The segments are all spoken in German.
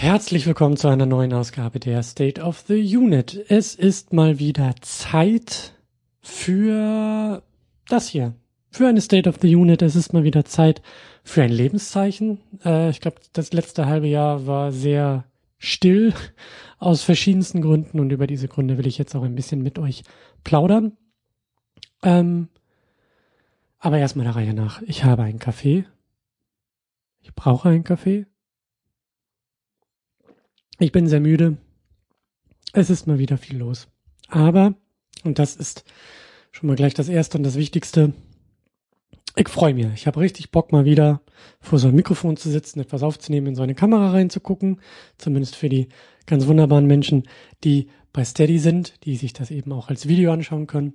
Herzlich willkommen zu einer neuen Ausgabe der State of the Unit. Es ist mal wieder Zeit für das hier. Für eine State of the Unit. Es ist mal wieder Zeit für ein Lebenszeichen. Äh, ich glaube, das letzte halbe Jahr war sehr still aus verschiedensten Gründen und über diese Gründe will ich jetzt auch ein bisschen mit euch plaudern. Ähm, aber erstmal der Reihe nach. Ich habe einen Kaffee. Ich brauche einen Kaffee. Ich bin sehr müde. Es ist mal wieder viel los. Aber, und das ist schon mal gleich das Erste und das Wichtigste, ich freue mich. Ich habe richtig Bock, mal wieder vor so einem Mikrofon zu sitzen, etwas aufzunehmen, in so eine Kamera reinzugucken. Zumindest für die ganz wunderbaren Menschen, die bei Steady sind, die sich das eben auch als Video anschauen können.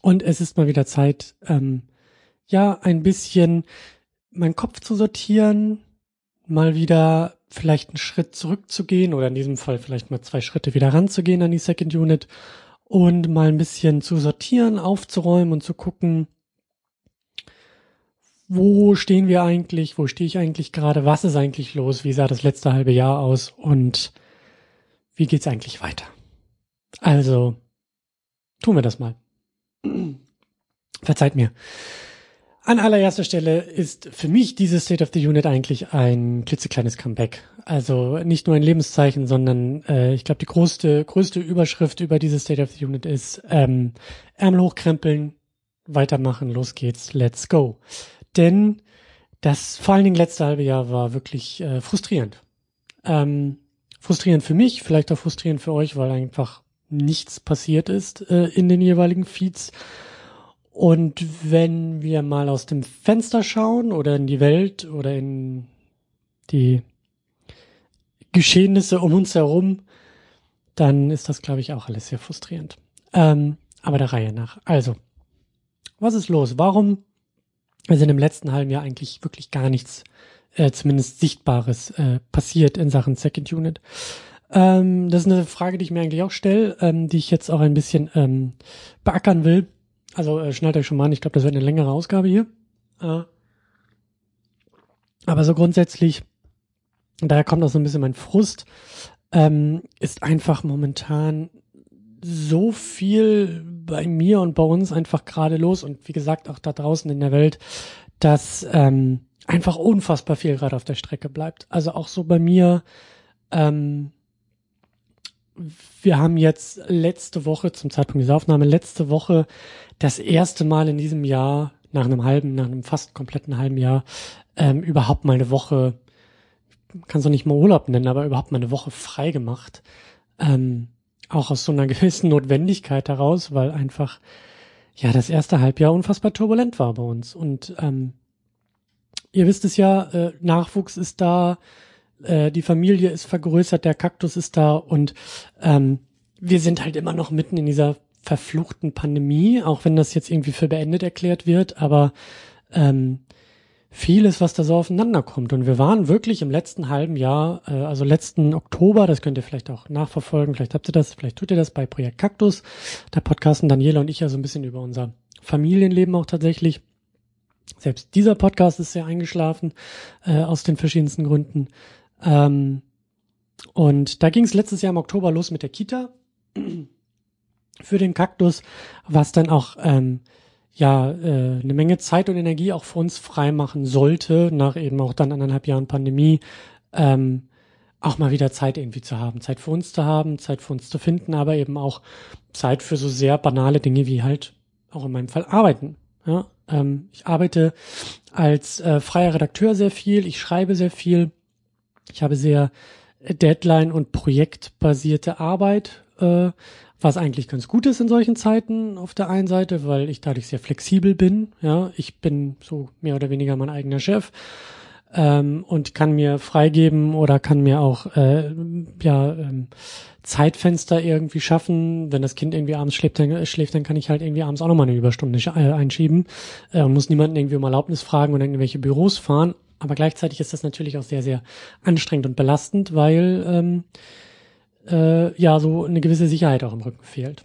Und es ist mal wieder Zeit, ähm, ja, ein bisschen meinen Kopf zu sortieren, mal wieder vielleicht einen Schritt zurückzugehen oder in diesem Fall vielleicht mal zwei Schritte wieder ranzugehen an die Second Unit und mal ein bisschen zu sortieren, aufzuräumen und zu gucken, wo stehen wir eigentlich, wo stehe ich eigentlich gerade, was ist eigentlich los, wie sah das letzte halbe Jahr aus und wie geht's eigentlich weiter. Also, tun wir das mal. Verzeiht mir. An allererster Stelle ist für mich dieses State of the Unit eigentlich ein klitzekleines Comeback. Also nicht nur ein Lebenszeichen, sondern äh, ich glaube, die größte, größte Überschrift über dieses State of the Unit ist ähm, Ärmel hochkrempeln, weitermachen, los geht's, let's go. Denn das vor allen Dingen letzte halbe Jahr war wirklich äh, frustrierend. Ähm, frustrierend für mich, vielleicht auch frustrierend für euch, weil einfach nichts passiert ist äh, in den jeweiligen Feeds. Und wenn wir mal aus dem Fenster schauen oder in die Welt oder in die Geschehnisse um uns herum, dann ist das, glaube ich, auch alles sehr frustrierend. Ähm, aber der Reihe nach. Also, was ist los? Warum ist in dem letzten halben Jahr eigentlich wirklich gar nichts, äh, zumindest Sichtbares, äh, passiert in Sachen Second Unit? Ähm, das ist eine Frage, die ich mir eigentlich auch stelle, ähm, die ich jetzt auch ein bisschen ähm, beackern will. Also äh, schnallt euch schon mal an, ich glaube, das wird eine längere Ausgabe hier. Äh, aber so grundsätzlich, daher kommt auch so ein bisschen mein Frust, ähm, ist einfach momentan so viel bei mir und bei uns einfach gerade los und wie gesagt auch da draußen in der Welt, dass ähm, einfach unfassbar viel gerade auf der Strecke bleibt. Also auch so bei mir, ähm, wir haben jetzt letzte Woche, zum Zeitpunkt dieser Aufnahme, letzte Woche das erste Mal in diesem Jahr, nach einem halben, nach einem fast kompletten halben Jahr, ähm, überhaupt mal eine Woche, kann es doch nicht mal Urlaub nennen, aber überhaupt mal eine Woche frei gemacht. Ähm, auch aus so einer gewissen Notwendigkeit heraus, weil einfach, ja, das erste Halbjahr unfassbar turbulent war bei uns. Und ähm, ihr wisst es ja, äh, Nachwuchs ist da, äh, die Familie ist vergrößert, der Kaktus ist da und ähm, wir sind halt immer noch mitten in dieser verfluchten Pandemie, auch wenn das jetzt irgendwie für beendet erklärt wird, aber ähm, vieles, was da so aufeinander kommt. Und wir waren wirklich im letzten halben Jahr, äh, also letzten Oktober, das könnt ihr vielleicht auch nachverfolgen, vielleicht habt ihr das, vielleicht tut ihr das bei Projekt Kaktus. Da podcasten Daniela und ich ja so ein bisschen über unser Familienleben auch tatsächlich. Selbst dieser Podcast ist sehr eingeschlafen, äh, aus den verschiedensten Gründen. Ähm, und da ging es letztes Jahr im Oktober los mit der Kita für den Kaktus, was dann auch ähm, ja äh, eine Menge Zeit und Energie auch für uns freimachen sollte, nach eben auch dann anderthalb Jahren Pandemie, ähm, auch mal wieder Zeit irgendwie zu haben, Zeit für uns zu haben, Zeit für uns zu finden, aber eben auch Zeit für so sehr banale Dinge wie halt auch in meinem Fall arbeiten. Ja, ähm, ich arbeite als äh, freier Redakteur sehr viel, ich schreibe sehr viel, ich habe sehr Deadline- und projektbasierte Arbeit, äh, was eigentlich ganz gut ist in solchen Zeiten auf der einen Seite, weil ich dadurch sehr flexibel bin. Ja, ich bin so mehr oder weniger mein eigener Chef ähm, und kann mir freigeben oder kann mir auch äh, ja ähm, Zeitfenster irgendwie schaffen. Wenn das Kind irgendwie abends schläft, dann, schläft, dann kann ich halt irgendwie abends auch nochmal eine Überstunde äh, einschieben äh, und muss niemanden irgendwie um Erlaubnis fragen oder irgendwelche Büros fahren. Aber gleichzeitig ist das natürlich auch sehr, sehr anstrengend und belastend, weil ähm, äh, ja so eine gewisse Sicherheit auch im Rücken fehlt.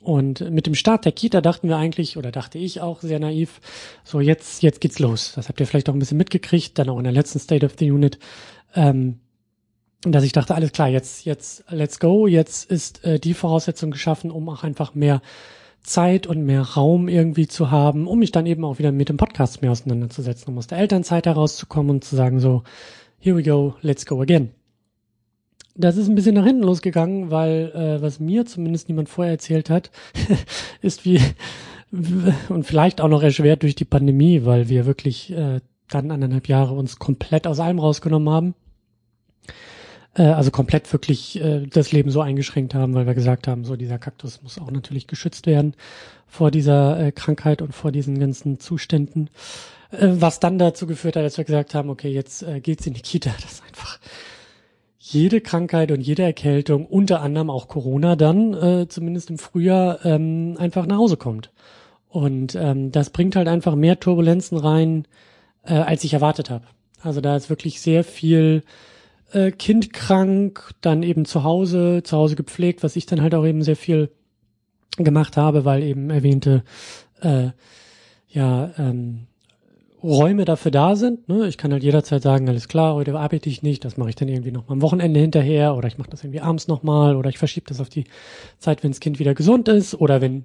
Und mit dem Start der Kita dachten wir eigentlich, oder dachte ich auch sehr naiv, so jetzt, jetzt geht's los. Das habt ihr vielleicht auch ein bisschen mitgekriegt, dann auch in der letzten State of the Unit. Ähm, dass ich dachte, alles klar, jetzt, jetzt, let's go, jetzt ist äh, die Voraussetzung geschaffen, um auch einfach mehr Zeit und mehr Raum irgendwie zu haben, um mich dann eben auch wieder mit dem Podcast mehr auseinanderzusetzen, um aus der Elternzeit herauszukommen und zu sagen so, here we go, let's go again. Das ist ein bisschen nach hinten losgegangen, weil äh, was mir zumindest niemand vorher erzählt hat, ist wie und vielleicht auch noch erschwert durch die Pandemie, weil wir wirklich äh, dann anderthalb Jahre uns komplett aus allem rausgenommen haben äh, also komplett wirklich äh, das Leben so eingeschränkt haben, weil wir gesagt haben, so dieser Kaktus muss auch natürlich geschützt werden vor dieser äh, Krankheit und vor diesen ganzen Zuständen. Äh, was dann dazu geführt hat, dass wir gesagt haben, okay, jetzt äh, geht's in die Kita, das ist einfach jede Krankheit und jede Erkältung, unter anderem auch Corona dann, äh, zumindest im Frühjahr, ähm, einfach nach Hause kommt. Und ähm, das bringt halt einfach mehr Turbulenzen rein, äh, als ich erwartet habe. Also da ist wirklich sehr viel äh, Kind krank, dann eben zu Hause, zu Hause gepflegt, was ich dann halt auch eben sehr viel gemacht habe, weil eben erwähnte äh, ja ähm, Räume dafür da sind. Ne? Ich kann halt jederzeit sagen, alles klar, heute arbeite ich nicht, das mache ich dann irgendwie noch mal am Wochenende hinterher oder ich mache das irgendwie abends nochmal oder ich verschiebe das auf die Zeit, wenn das Kind wieder gesund ist oder wenn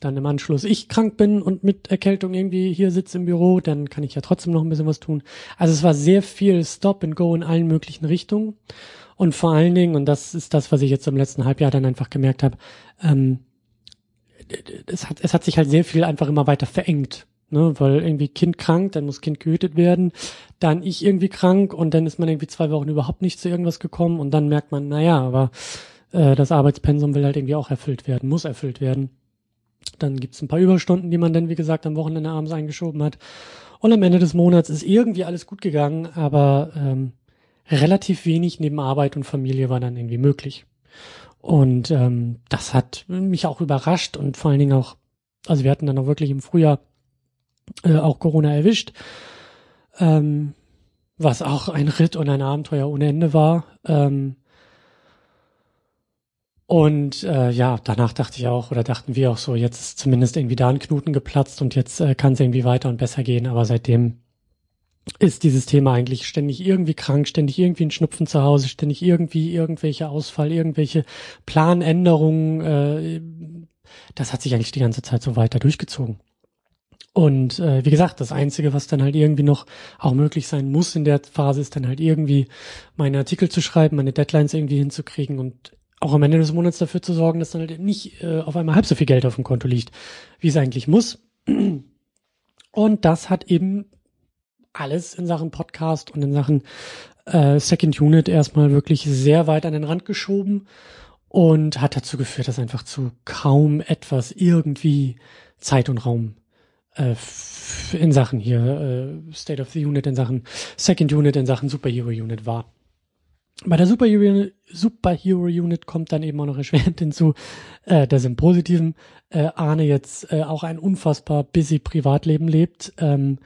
dann im Anschluss ich krank bin und mit Erkältung irgendwie hier sitze im Büro, dann kann ich ja trotzdem noch ein bisschen was tun. Also es war sehr viel Stop and Go in allen möglichen Richtungen. Und vor allen Dingen, und das ist das, was ich jetzt im letzten Halbjahr dann einfach gemerkt habe, ähm, es, hat, es hat sich halt sehr viel einfach immer weiter verengt. Ne, weil irgendwie Kind krank, dann muss Kind gehütet werden, dann ich irgendwie krank und dann ist man irgendwie zwei Wochen überhaupt nicht zu irgendwas gekommen und dann merkt man, naja, aber äh, das Arbeitspensum will halt irgendwie auch erfüllt werden, muss erfüllt werden. Dann gibt's ein paar Überstunden, die man dann, wie gesagt, am Wochenende abends eingeschoben hat. Und am Ende des Monats ist irgendwie alles gut gegangen, aber ähm, relativ wenig neben Arbeit und Familie war dann irgendwie möglich. Und ähm, das hat mich auch überrascht und vor allen Dingen auch, also wir hatten dann auch wirklich im Frühjahr äh, auch Corona erwischt, ähm, was auch ein Ritt und ein Abenteuer ohne Ende war. Ähm, und äh, ja, danach dachte ich auch, oder dachten wir auch so, jetzt ist zumindest irgendwie da ein Knoten geplatzt und jetzt äh, kann es irgendwie weiter und besser gehen. Aber seitdem ist dieses Thema eigentlich ständig irgendwie krank, ständig irgendwie ein Schnupfen zu Hause, ständig irgendwie irgendwelche Ausfall, irgendwelche Planänderungen. Äh, das hat sich eigentlich die ganze Zeit so weiter durchgezogen. Und äh, wie gesagt, das Einzige, was dann halt irgendwie noch auch möglich sein muss in der Phase, ist dann halt irgendwie meine Artikel zu schreiben, meine Deadlines irgendwie hinzukriegen. Und auch am Ende des Monats dafür zu sorgen, dass dann halt nicht äh, auf einmal halb so viel Geld auf dem Konto liegt, wie es eigentlich muss. Und das hat eben alles in Sachen Podcast und in Sachen äh, Second Unit erstmal wirklich sehr weit an den Rand geschoben und hat dazu geführt, dass einfach zu kaum etwas irgendwie Zeit und Raum äh, in Sachen hier äh, State of the Unit, in Sachen Second Unit, in Sachen Superhero Unit war. Bei der Superhero, Superhero Unit kommt dann eben auch noch erschwerend hinzu, äh, dass im Positiven äh, Arne jetzt äh, auch ein unfassbar busy Privatleben lebt ähm,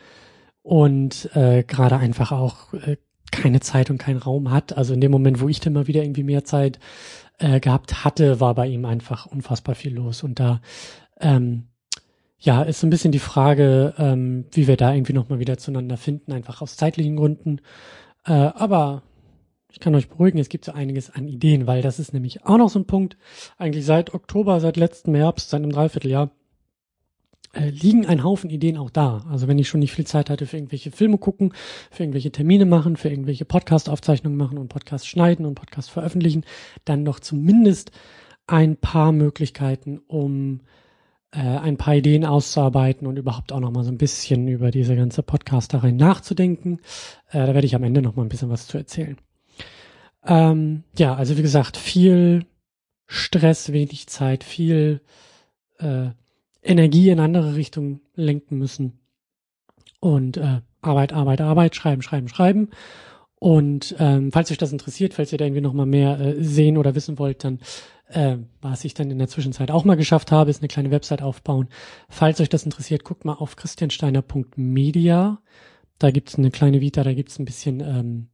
und äh, gerade einfach auch äh, keine Zeit und keinen Raum hat. Also in dem Moment, wo ich dann mal wieder irgendwie mehr Zeit äh, gehabt hatte, war bei ihm einfach unfassbar viel los. Und da ähm, ja, ist so ein bisschen die Frage, ähm, wie wir da irgendwie nochmal wieder zueinander finden, einfach aus zeitlichen Gründen. Äh, aber ich kann euch beruhigen, es gibt so einiges an Ideen, weil das ist nämlich auch noch so ein Punkt. Eigentlich seit Oktober, seit letztem Herbst, seit einem Dreivierteljahr äh, liegen ein Haufen Ideen auch da. Also wenn ich schon nicht viel Zeit hatte für irgendwelche Filme gucken, für irgendwelche Termine machen, für irgendwelche Podcast-Aufzeichnungen machen und Podcast schneiden und Podcast veröffentlichen, dann noch zumindest ein paar Möglichkeiten, um äh, ein paar Ideen auszuarbeiten und überhaupt auch noch mal so ein bisschen über diese ganze Podcasterei nachzudenken. Äh, da werde ich am Ende noch mal ein bisschen was zu erzählen. Ähm, ja, also wie gesagt, viel Stress, wenig Zeit, viel äh, Energie in andere Richtungen lenken müssen. Und äh, Arbeit, Arbeit, Arbeit, schreiben, schreiben, schreiben. Und ähm, falls euch das interessiert, falls ihr da irgendwie nochmal mehr äh, sehen oder wissen wollt, dann äh, was ich dann in der Zwischenzeit auch mal geschafft habe, ist eine kleine Website aufbauen. Falls euch das interessiert, guckt mal auf christiansteiner.media. Da gibt's eine kleine Vita, da gibt's ein bisschen ähm,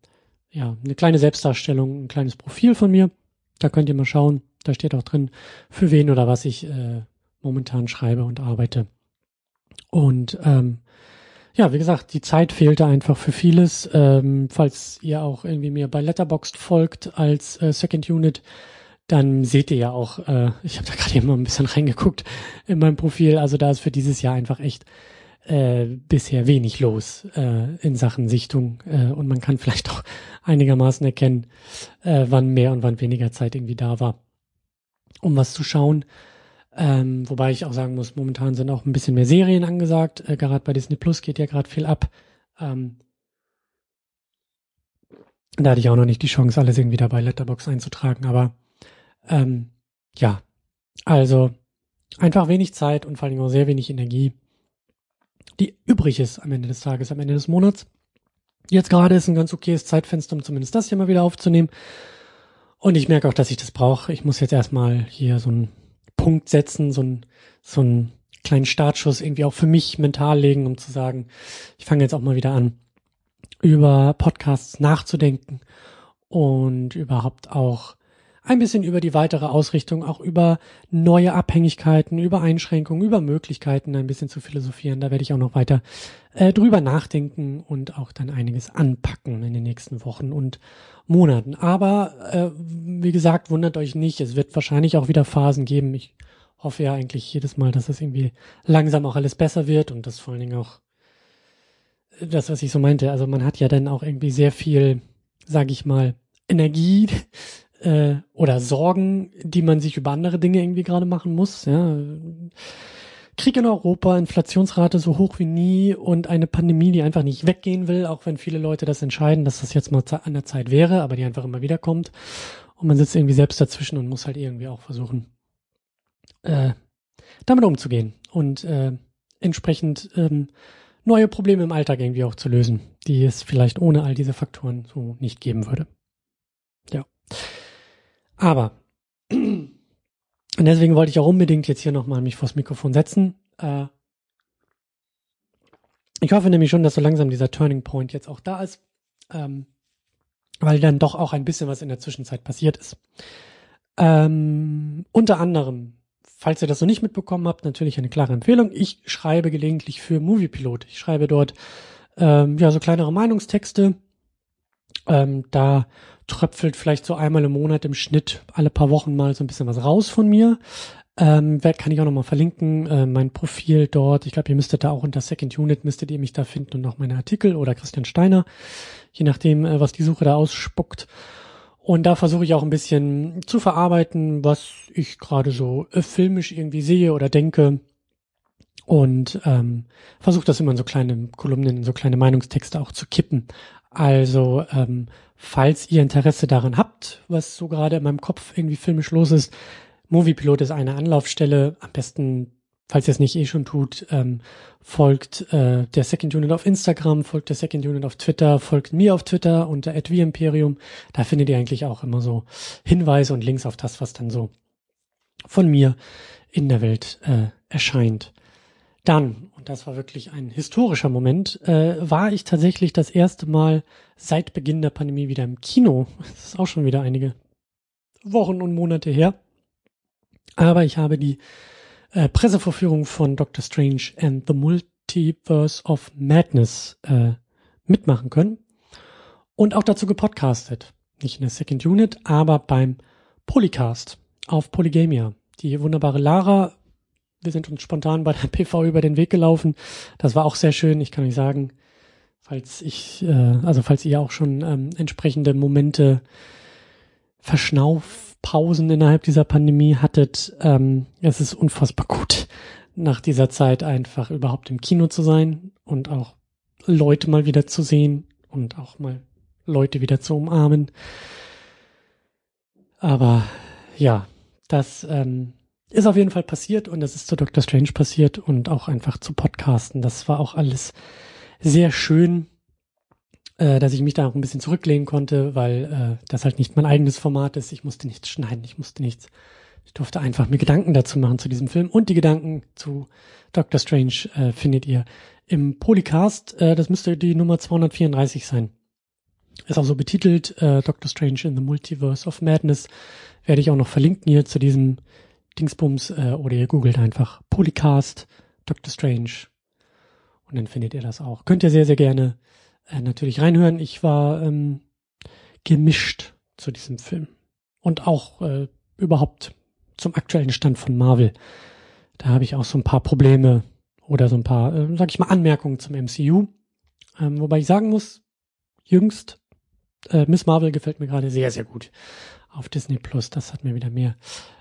ja, eine kleine Selbstdarstellung, ein kleines Profil von mir. Da könnt ihr mal schauen. Da steht auch drin, für wen oder was ich äh, momentan schreibe und arbeite. Und ähm, ja, wie gesagt, die Zeit fehlte einfach für vieles. Ähm, falls ihr auch irgendwie mir bei Letterboxd folgt als äh, Second Unit, dann seht ihr ja auch, äh, ich habe da gerade eben mal ein bisschen reingeguckt in meinem Profil. Also da ist für dieses Jahr einfach echt äh, bisher wenig los äh, in Sachen Sichtung äh, und man kann vielleicht auch einigermaßen erkennen, äh, wann mehr und wann weniger Zeit irgendwie da war, um was zu schauen. Ähm, wobei ich auch sagen muss, momentan sind auch ein bisschen mehr Serien angesagt. Äh, gerade bei Disney Plus geht ja gerade viel ab. Ähm, da hatte ich auch noch nicht die Chance, alles irgendwie dabei Letterbox einzutragen, aber ähm, ja, also einfach wenig Zeit und vor allem auch sehr wenig Energie, die übrig ist am Ende des Tages, am Ende des Monats. Jetzt gerade ist ein ganz okayes Zeitfenster, um zumindest das hier mal wieder aufzunehmen. Und ich merke auch, dass ich das brauche. Ich muss jetzt erstmal hier so ein Punkt setzen, so ein, so einen kleinen Startschuss irgendwie auch für mich mental legen, um zu sagen, ich fange jetzt auch mal wieder an, über Podcasts nachzudenken und überhaupt auch ein bisschen über die weitere Ausrichtung, auch über neue Abhängigkeiten, über Einschränkungen, über Möglichkeiten ein bisschen zu philosophieren. Da werde ich auch noch weiter äh, drüber nachdenken und auch dann einiges anpacken in den nächsten Wochen und Monaten. Aber äh, wie gesagt, wundert euch nicht, es wird wahrscheinlich auch wieder Phasen geben. Ich hoffe ja eigentlich jedes Mal, dass es irgendwie langsam auch alles besser wird und das vor allen Dingen auch das, was ich so meinte. Also man hat ja dann auch irgendwie sehr viel, sage ich mal, Energie äh, oder Sorgen, die man sich über andere Dinge irgendwie gerade machen muss. Ja. Krieg in Europa, Inflationsrate so hoch wie nie und eine Pandemie, die einfach nicht weggehen will, auch wenn viele Leute das entscheiden, dass das jetzt mal an der Zeit wäre, aber die einfach immer wieder kommt. Und man sitzt irgendwie selbst dazwischen und muss halt irgendwie auch versuchen, äh, damit umzugehen und äh, entsprechend ähm, neue Probleme im Alltag irgendwie auch zu lösen, die es vielleicht ohne all diese Faktoren so nicht geben würde. Ja. Aber und deswegen wollte ich auch unbedingt jetzt hier nochmal mich vors Mikrofon setzen. Äh, ich hoffe nämlich schon, dass so langsam dieser Turning Point jetzt auch da ist, ähm, weil dann doch auch ein bisschen was in der Zwischenzeit passiert ist. Ähm, unter anderem, falls ihr das noch nicht mitbekommen habt, natürlich eine klare Empfehlung. Ich schreibe gelegentlich für Moviepilot. Ich schreibe dort ähm, ja so kleinere Meinungstexte. Ähm, da tröpfelt vielleicht so einmal im Monat im Schnitt alle paar Wochen mal so ein bisschen was raus von mir. Ähm, kann ich auch nochmal verlinken, äh, mein Profil dort. Ich glaube, ihr müsstet da auch unter Second Unit, müsstet ihr mich da finden und noch meine Artikel oder Christian Steiner, je nachdem, äh, was die Suche da ausspuckt. Und da versuche ich auch ein bisschen zu verarbeiten, was ich gerade so äh, filmisch irgendwie sehe oder denke. Und ähm, versuche das immer in so kleine Kolumnen, in so kleine Meinungstexte auch zu kippen. Also ähm, falls ihr Interesse daran habt, was so gerade in meinem Kopf irgendwie filmisch los ist, Moviepilot ist eine Anlaufstelle. Am besten, falls ihr es nicht eh schon tut, ähm, folgt äh, der Second Unit auf Instagram, folgt der Second Unit auf Twitter, folgt mir auf Twitter unter @vimperium. Da findet ihr eigentlich auch immer so Hinweise und Links auf das, was dann so von mir in der Welt äh, erscheint. Dann, das war wirklich ein historischer Moment, äh, war ich tatsächlich das erste Mal seit Beginn der Pandemie wieder im Kino. Das ist auch schon wieder einige Wochen und Monate her. Aber ich habe die äh, Pressevorführung von Doctor Strange and the Multiverse of Madness äh, mitmachen können und auch dazu gepodcastet. Nicht in der Second Unit, aber beim Polycast auf Polygamia. Die wunderbare Lara wir sind uns spontan bei der PV über den Weg gelaufen. Das war auch sehr schön. Ich kann euch sagen, falls ich, äh, also falls ihr auch schon ähm, entsprechende Momente Verschnaufpausen innerhalb dieser Pandemie hattet, ähm, es ist unfassbar gut, nach dieser Zeit einfach überhaupt im Kino zu sein und auch Leute mal wieder zu sehen und auch mal Leute wieder zu umarmen. Aber ja, das ähm, ist auf jeden Fall passiert und das ist zu Dr. Strange passiert und auch einfach zu Podcasten. Das war auch alles sehr schön, äh, dass ich mich da auch ein bisschen zurücklehnen konnte, weil äh, das halt nicht mein eigenes Format ist. Ich musste nichts schneiden, ich musste nichts. Ich durfte einfach mir Gedanken dazu machen zu diesem Film und die Gedanken zu Dr. Strange äh, findet ihr im Polycast. Äh, das müsste die Nummer 234 sein. Ist auch so betitelt, äh, Doctor Strange in the Multiverse of Madness. Werde ich auch noch verlinken hier zu diesem Dingsbums äh, oder ihr googelt einfach Polycast, Doctor Strange Und dann findet ihr das auch. Könnt ihr sehr, sehr gerne äh, natürlich reinhören. Ich war ähm, gemischt zu diesem Film. Und auch äh, überhaupt zum aktuellen Stand von Marvel. Da habe ich auch so ein paar Probleme oder so ein paar, äh, sag ich mal, Anmerkungen zum MCU. Ähm, wobei ich sagen muss, jüngst, äh, Miss Marvel gefällt mir gerade sehr, sehr gut auf Disney Plus. Das hat mir wieder mehr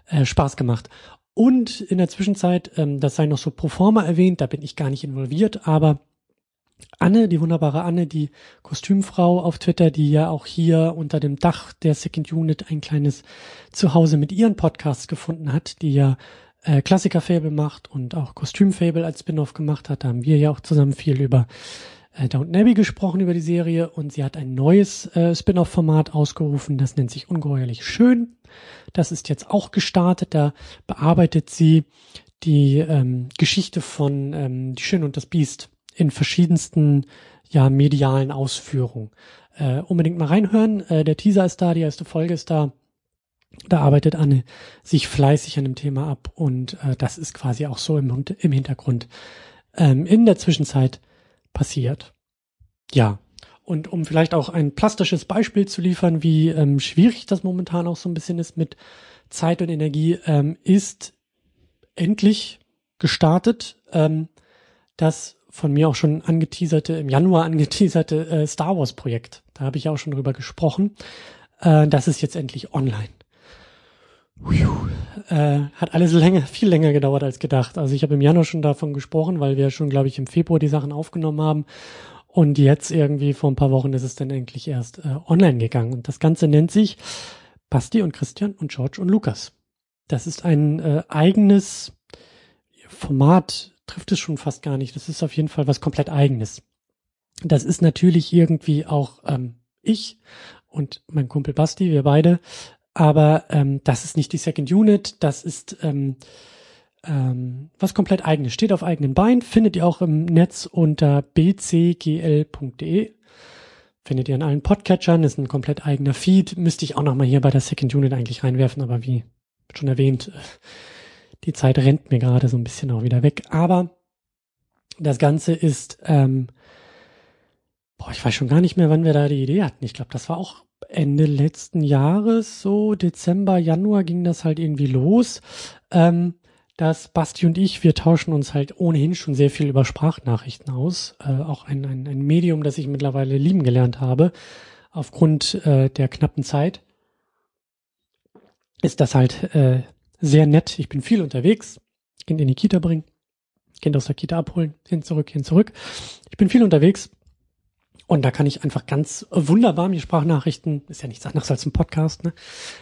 äh, Spaß gemacht. Und in der Zwischenzeit, ähm, das sei noch so pro forma erwähnt, da bin ich gar nicht involviert, aber Anne, die wunderbare Anne, die Kostümfrau auf Twitter, die ja auch hier unter dem Dach der Second Unit ein kleines Zuhause mit ihren Podcasts gefunden hat, die ja äh, Klassiker-Fable macht und auch Kostüm-Fable als Spin-off gemacht hat. Da haben wir ja auch zusammen viel über äh, Downton Abbey gesprochen, über die Serie und sie hat ein neues äh, Spin-off-Format ausgerufen, das nennt sich Ungeheuerlich Schön. Das ist jetzt auch gestartet, da bearbeitet sie die ähm, Geschichte von ähm, Die Schön und das Biest in verschiedensten ja medialen Ausführungen. Äh, unbedingt mal reinhören. Äh, der Teaser ist da, die erste Folge ist da. Da arbeitet Anne sich fleißig an dem Thema ab und äh, das ist quasi auch so im, im Hintergrund ähm, in der Zwischenzeit passiert. Ja, und um vielleicht auch ein plastisches Beispiel zu liefern, wie ähm, schwierig das momentan auch so ein bisschen ist mit Zeit und Energie, ähm, ist endlich gestartet ähm, das von mir auch schon angeteaserte, im Januar angeteaserte äh, Star Wars Projekt. Da habe ich auch schon drüber gesprochen. Äh, das ist jetzt endlich online. Äh, hat alles länger, viel länger gedauert als gedacht. Also ich habe im Januar schon davon gesprochen, weil wir schon, glaube ich, im Februar die Sachen aufgenommen haben. Und jetzt irgendwie vor ein paar Wochen ist es dann endlich erst äh, online gegangen. Und das Ganze nennt sich Basti und Christian und George und Lukas. Das ist ein äh, eigenes Format trifft es schon fast gar nicht. Das ist auf jeden Fall was komplett eigenes. Das ist natürlich irgendwie auch ähm, ich und mein Kumpel Basti, wir beide. Aber ähm, das ist nicht die Second Unit, das ist ähm, ähm, was komplett eigenes. Steht auf eigenen Beinen, findet ihr auch im Netz unter bcgl.de. Findet ihr in allen Podcatchern, ist ein komplett eigener Feed. Müsste ich auch nochmal hier bei der Second Unit eigentlich reinwerfen, aber wie schon erwähnt, die Zeit rennt mir gerade so ein bisschen auch wieder weg. Aber das Ganze ist, ähm, boah, ich weiß schon gar nicht mehr, wann wir da die Idee hatten. Ich glaube, das war auch Ende letzten Jahres, so Dezember, Januar ging das halt irgendwie los. Ähm, dass Basti und ich, wir tauschen uns halt ohnehin schon sehr viel über Sprachnachrichten aus. Äh, auch ein, ein, ein Medium, das ich mittlerweile lieben gelernt habe, aufgrund äh, der knappen Zeit. Ist das halt äh, sehr nett. Ich bin viel unterwegs, Kind in die Kita bringen, Kind aus der Kita abholen, hin zurück, hin zurück. Ich bin viel unterwegs und da kann ich einfach ganz wunderbar mir Sprachnachrichten, ist ja nichts anderes als ein Podcast, ne?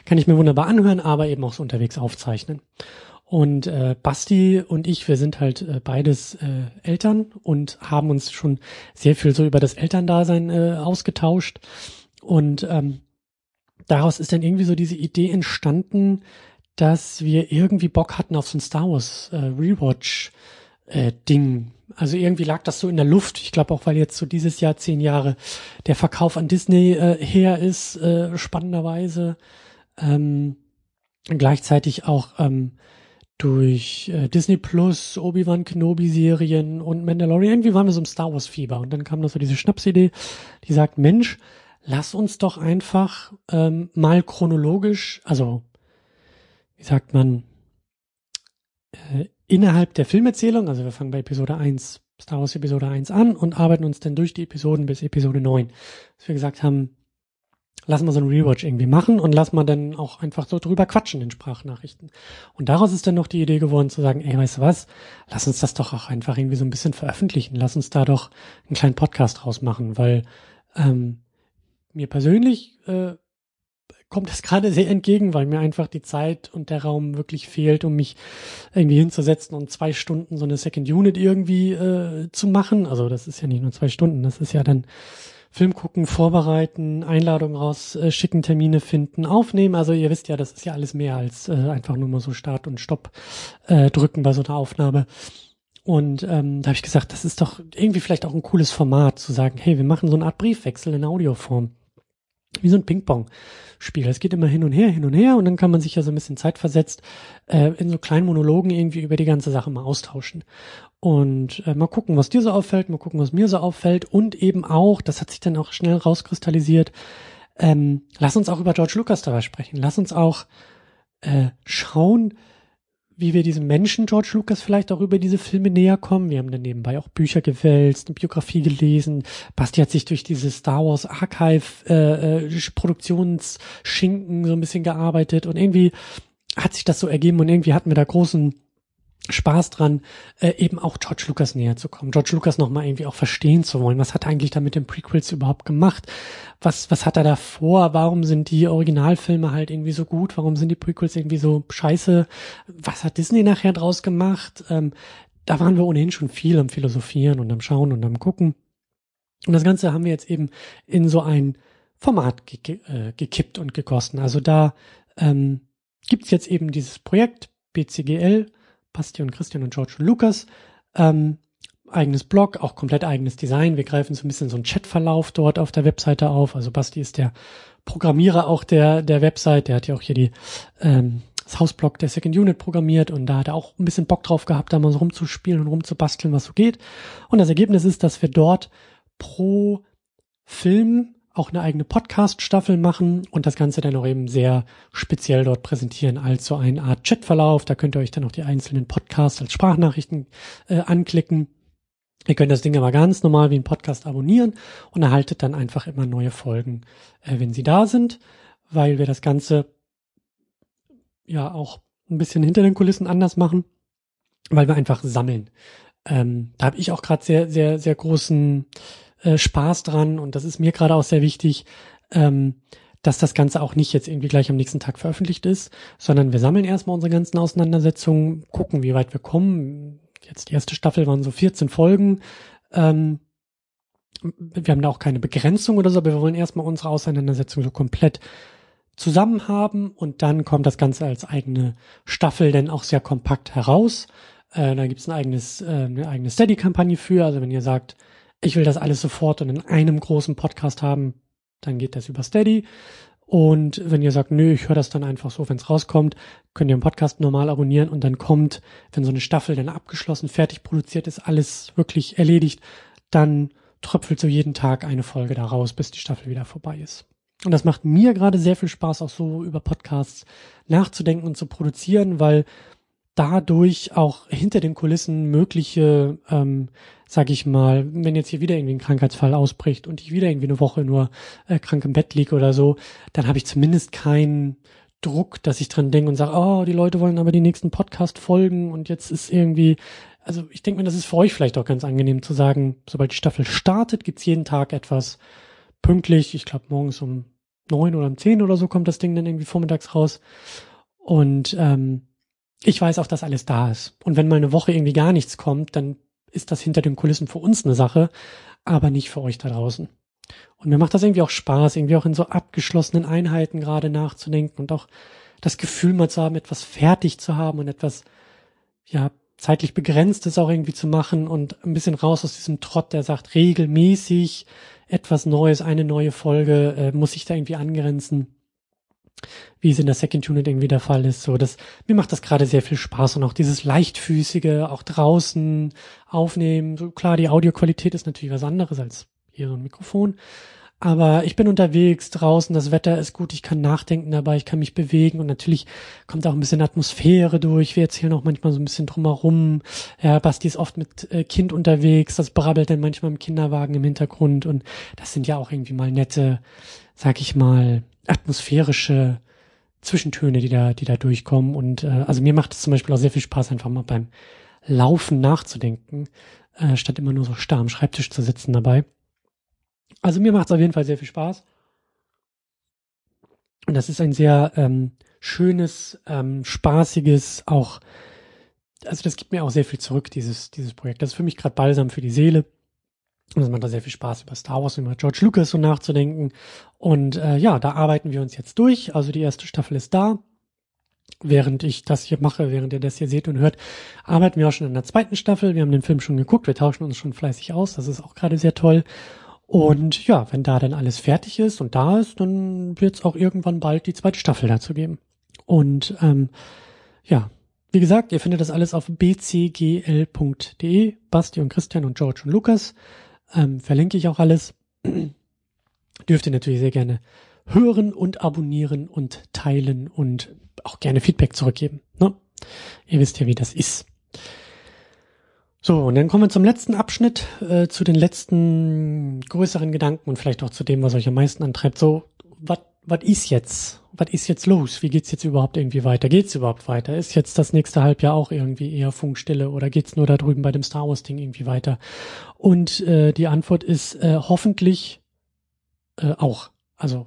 kann ich mir wunderbar anhören, aber eben auch so unterwegs aufzeichnen. Und äh, Basti und ich, wir sind halt äh, beides äh, Eltern und haben uns schon sehr viel so über das Elterndasein äh, ausgetauscht. Und ähm, daraus ist dann irgendwie so diese Idee entstanden, dass wir irgendwie Bock hatten auf so ein Star Wars äh, Rewatch äh, Ding. Also irgendwie lag das so in der Luft. Ich glaube auch, weil jetzt so dieses Jahr zehn Jahre der Verkauf an Disney äh, her ist, äh, spannenderweise. Ähm, gleichzeitig auch ähm, durch äh, Disney Plus, Obi-Wan Kenobi Serien und Mandalorian. Irgendwie waren wir so im Star Wars Fieber und dann kam da so diese Schnapsidee, die sagt, Mensch, lass uns doch einfach ähm, mal chronologisch, also wie sagt man, äh, innerhalb der Filmerzählung, also wir fangen bei Episode 1, Star Wars Episode 1 an und arbeiten uns dann durch die Episoden bis Episode 9. Dass wir gesagt haben, lass mal so einen Rewatch irgendwie machen und lass mal dann auch einfach so drüber quatschen in Sprachnachrichten. Und daraus ist dann noch die Idee geworden zu sagen, ey, weißt du was, lass uns das doch auch einfach irgendwie so ein bisschen veröffentlichen. Lass uns da doch einen kleinen Podcast draus machen, weil ähm, mir persönlich äh, kommt das gerade sehr entgegen, weil mir einfach die Zeit und der Raum wirklich fehlt, um mich irgendwie hinzusetzen und zwei Stunden so eine Second Unit irgendwie äh, zu machen. Also das ist ja nicht nur zwei Stunden, das ist ja dann Film gucken, vorbereiten, Einladungen raus, äh, schicken Termine finden, aufnehmen. Also ihr wisst ja, das ist ja alles mehr als äh, einfach nur mal so Start und Stopp äh, drücken bei so einer Aufnahme. Und ähm, da habe ich gesagt, das ist doch irgendwie vielleicht auch ein cooles Format, zu sagen, hey, wir machen so eine Art Briefwechsel in Audioform wie so ein Ping-Pong-Spiel. Es geht immer hin und her, hin und her und dann kann man sich ja so ein bisschen zeitversetzt äh, in so kleinen Monologen irgendwie über die ganze Sache mal austauschen. Und äh, mal gucken, was dir so auffällt, mal gucken, was mir so auffällt und eben auch, das hat sich dann auch schnell rauskristallisiert, ähm, lass uns auch über George Lucas dabei sprechen. Lass uns auch äh, schauen, wie wir diesem Menschen George Lucas vielleicht auch über diese Filme näher kommen. Wir haben dann nebenbei auch Bücher gewälzt, eine Biografie gelesen. Basti hat sich durch diese Star Wars Archive äh, äh, Produktionsschinken so ein bisschen gearbeitet und irgendwie hat sich das so ergeben und irgendwie hatten wir da großen Spaß dran, äh, eben auch George Lucas näher zu kommen, George Lucas nochmal irgendwie auch verstehen zu wollen. Was hat er eigentlich da mit den Prequels überhaupt gemacht? Was, was hat er da vor? Warum sind die Originalfilme halt irgendwie so gut? Warum sind die Prequels irgendwie so scheiße? Was hat Disney nachher draus gemacht? Ähm, da waren wir ohnehin schon viel am Philosophieren und am Schauen und am Gucken. Und das Ganze haben wir jetzt eben in so ein Format ge äh, gekippt und gegossen. Also da ähm, gibt's jetzt eben dieses Projekt BCGL, Basti und Christian und George und Lukas. Ähm, eigenes Blog, auch komplett eigenes Design. Wir greifen so ein bisschen so einen Chatverlauf dort auf der Webseite auf. Also Basti ist der Programmierer auch der, der Website. Der hat ja auch hier die, ähm, das Hausblog der Second Unit programmiert und da hat er auch ein bisschen Bock drauf gehabt, da mal so rumzuspielen und rumzubasteln, was so geht. Und das Ergebnis ist, dass wir dort pro Film auch eine eigene Podcast-Staffel machen und das Ganze dann auch eben sehr speziell dort präsentieren als so eine Art Chatverlauf. Da könnt ihr euch dann auch die einzelnen Podcasts als Sprachnachrichten äh, anklicken. Ihr könnt das Ding aber ganz normal wie ein Podcast abonnieren und erhaltet dann einfach immer neue Folgen, äh, wenn sie da sind, weil wir das Ganze ja auch ein bisschen hinter den Kulissen anders machen, weil wir einfach sammeln. Ähm, da habe ich auch gerade sehr, sehr, sehr großen äh, Spaß dran und das ist mir gerade auch sehr wichtig, ähm, dass das Ganze auch nicht jetzt irgendwie gleich am nächsten Tag veröffentlicht ist, sondern wir sammeln erstmal unsere ganzen Auseinandersetzungen, gucken, wie weit wir kommen. Jetzt die erste Staffel waren so 14 Folgen. Ähm, wir haben da auch keine Begrenzung oder so, aber wir wollen erstmal unsere Auseinandersetzung so komplett zusammen haben und dann kommt das Ganze als eigene Staffel denn auch sehr kompakt heraus. Äh, da gibt es ein eigenes, äh, eine eigene Steady-Kampagne für. Also wenn ihr sagt, ich will das alles sofort und in einem großen Podcast haben, dann geht das über Steady. Und wenn ihr sagt, nö, ich höre das dann einfach so, wenn es rauskommt, könnt ihr den Podcast normal abonnieren und dann kommt, wenn so eine Staffel dann abgeschlossen, fertig produziert ist, alles wirklich erledigt, dann tröpfelt so jeden Tag eine Folge da raus, bis die Staffel wieder vorbei ist. Und das macht mir gerade sehr viel Spaß, auch so über Podcasts nachzudenken und zu produzieren, weil dadurch auch hinter den Kulissen mögliche, ähm, sag ich mal, wenn jetzt hier wieder irgendwie ein Krankheitsfall ausbricht und ich wieder irgendwie eine Woche nur äh, krank im Bett liege oder so, dann habe ich zumindest keinen Druck, dass ich dran denke und sage, oh, die Leute wollen aber die nächsten Podcast folgen und jetzt ist irgendwie, also ich denke mir, das ist für euch vielleicht auch ganz angenehm zu sagen, sobald die Staffel startet, gibt's jeden Tag etwas pünktlich, ich glaube morgens um neun oder um zehn oder so kommt das Ding dann irgendwie vormittags raus. Und ähm, ich weiß auch, dass alles da ist. Und wenn mal eine Woche irgendwie gar nichts kommt, dann ist das hinter den Kulissen für uns eine Sache, aber nicht für euch da draußen. Und mir macht das irgendwie auch Spaß, irgendwie auch in so abgeschlossenen Einheiten gerade nachzudenken und auch das Gefühl mal zu haben, etwas fertig zu haben und etwas, ja, zeitlich begrenztes auch irgendwie zu machen und ein bisschen raus aus diesem Trott, der sagt, regelmäßig etwas Neues, eine neue Folge, äh, muss ich da irgendwie angrenzen wie es in der Second Unit irgendwie der Fall ist. So, das, mir macht das gerade sehr viel Spaß und auch dieses leichtfüßige, auch draußen aufnehmen. So klar, die Audioqualität ist natürlich was anderes als hier so ein Mikrofon. Aber ich bin unterwegs draußen, das Wetter ist gut, ich kann nachdenken dabei, ich kann mich bewegen und natürlich kommt auch ein bisschen Atmosphäre durch. Wir erzählen auch manchmal so ein bisschen drumherum. Ja, Basti ist oft mit äh, Kind unterwegs, das brabbelt dann manchmal im Kinderwagen im Hintergrund und das sind ja auch irgendwie mal nette, sag ich mal, atmosphärische Zwischentöne, die da, die da durchkommen. Und äh, also mir macht es zum Beispiel auch sehr viel Spaß, einfach mal beim Laufen nachzudenken, äh, statt immer nur so starr am Schreibtisch zu sitzen dabei. Also mir macht es auf jeden Fall sehr viel Spaß. Und das ist ein sehr ähm, schönes, ähm, spaßiges, auch, also das gibt mir auch sehr viel zurück, dieses, dieses Projekt. Das ist für mich gerade balsam für die Seele. Und es macht da sehr viel Spaß, über Star Wars und über George Lucas so nachzudenken. Und äh, ja, da arbeiten wir uns jetzt durch. Also die erste Staffel ist da. Während ich das hier mache, während ihr das hier seht und hört, arbeiten wir auch schon an der zweiten Staffel. Wir haben den Film schon geguckt, wir tauschen uns schon fleißig aus. Das ist auch gerade sehr toll. Und ja, wenn da dann alles fertig ist und da ist, dann wird es auch irgendwann bald die zweite Staffel dazu geben. Und ähm, ja, wie gesagt, ihr findet das alles auf bcgl.de. Basti und Christian und George und Lukas. Ähm, verlinke ich auch alles. Dürft ihr natürlich sehr gerne hören und abonnieren und teilen und auch gerne Feedback zurückgeben. Ne? Ihr wisst ja, wie das ist. So, und dann kommen wir zum letzten Abschnitt, äh, zu den letzten größeren Gedanken und vielleicht auch zu dem, was euch am meisten antreibt. So, was was ist jetzt? Was ist jetzt los? Wie geht's jetzt überhaupt irgendwie weiter? Geht's überhaupt weiter? Ist jetzt das nächste Halbjahr auch irgendwie eher Funkstille oder geht's nur da drüben bei dem Star Wars Ding irgendwie weiter? Und äh, die Antwort ist äh, hoffentlich äh, auch. Also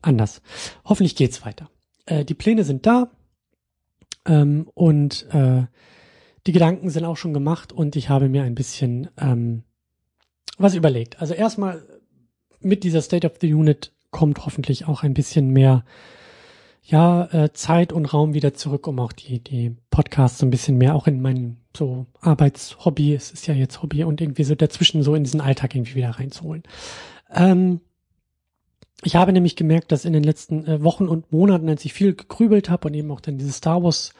anders. Hoffentlich geht's weiter. Äh, die Pläne sind da ähm, und äh, die Gedanken sind auch schon gemacht und ich habe mir ein bisschen ähm, was überlegt. Also erstmal mit dieser State of the Unit kommt hoffentlich auch ein bisschen mehr ja äh, Zeit und Raum wieder zurück, um auch die die Podcasts ein bisschen mehr auch in mein so Arbeitshobby, es ist ja jetzt Hobby und irgendwie so dazwischen so in diesen Alltag irgendwie wieder reinzuholen. Ähm, ich habe nämlich gemerkt, dass in den letzten äh, Wochen und Monaten, als ich viel gegrübelt habe und eben auch dann dieses Star Wars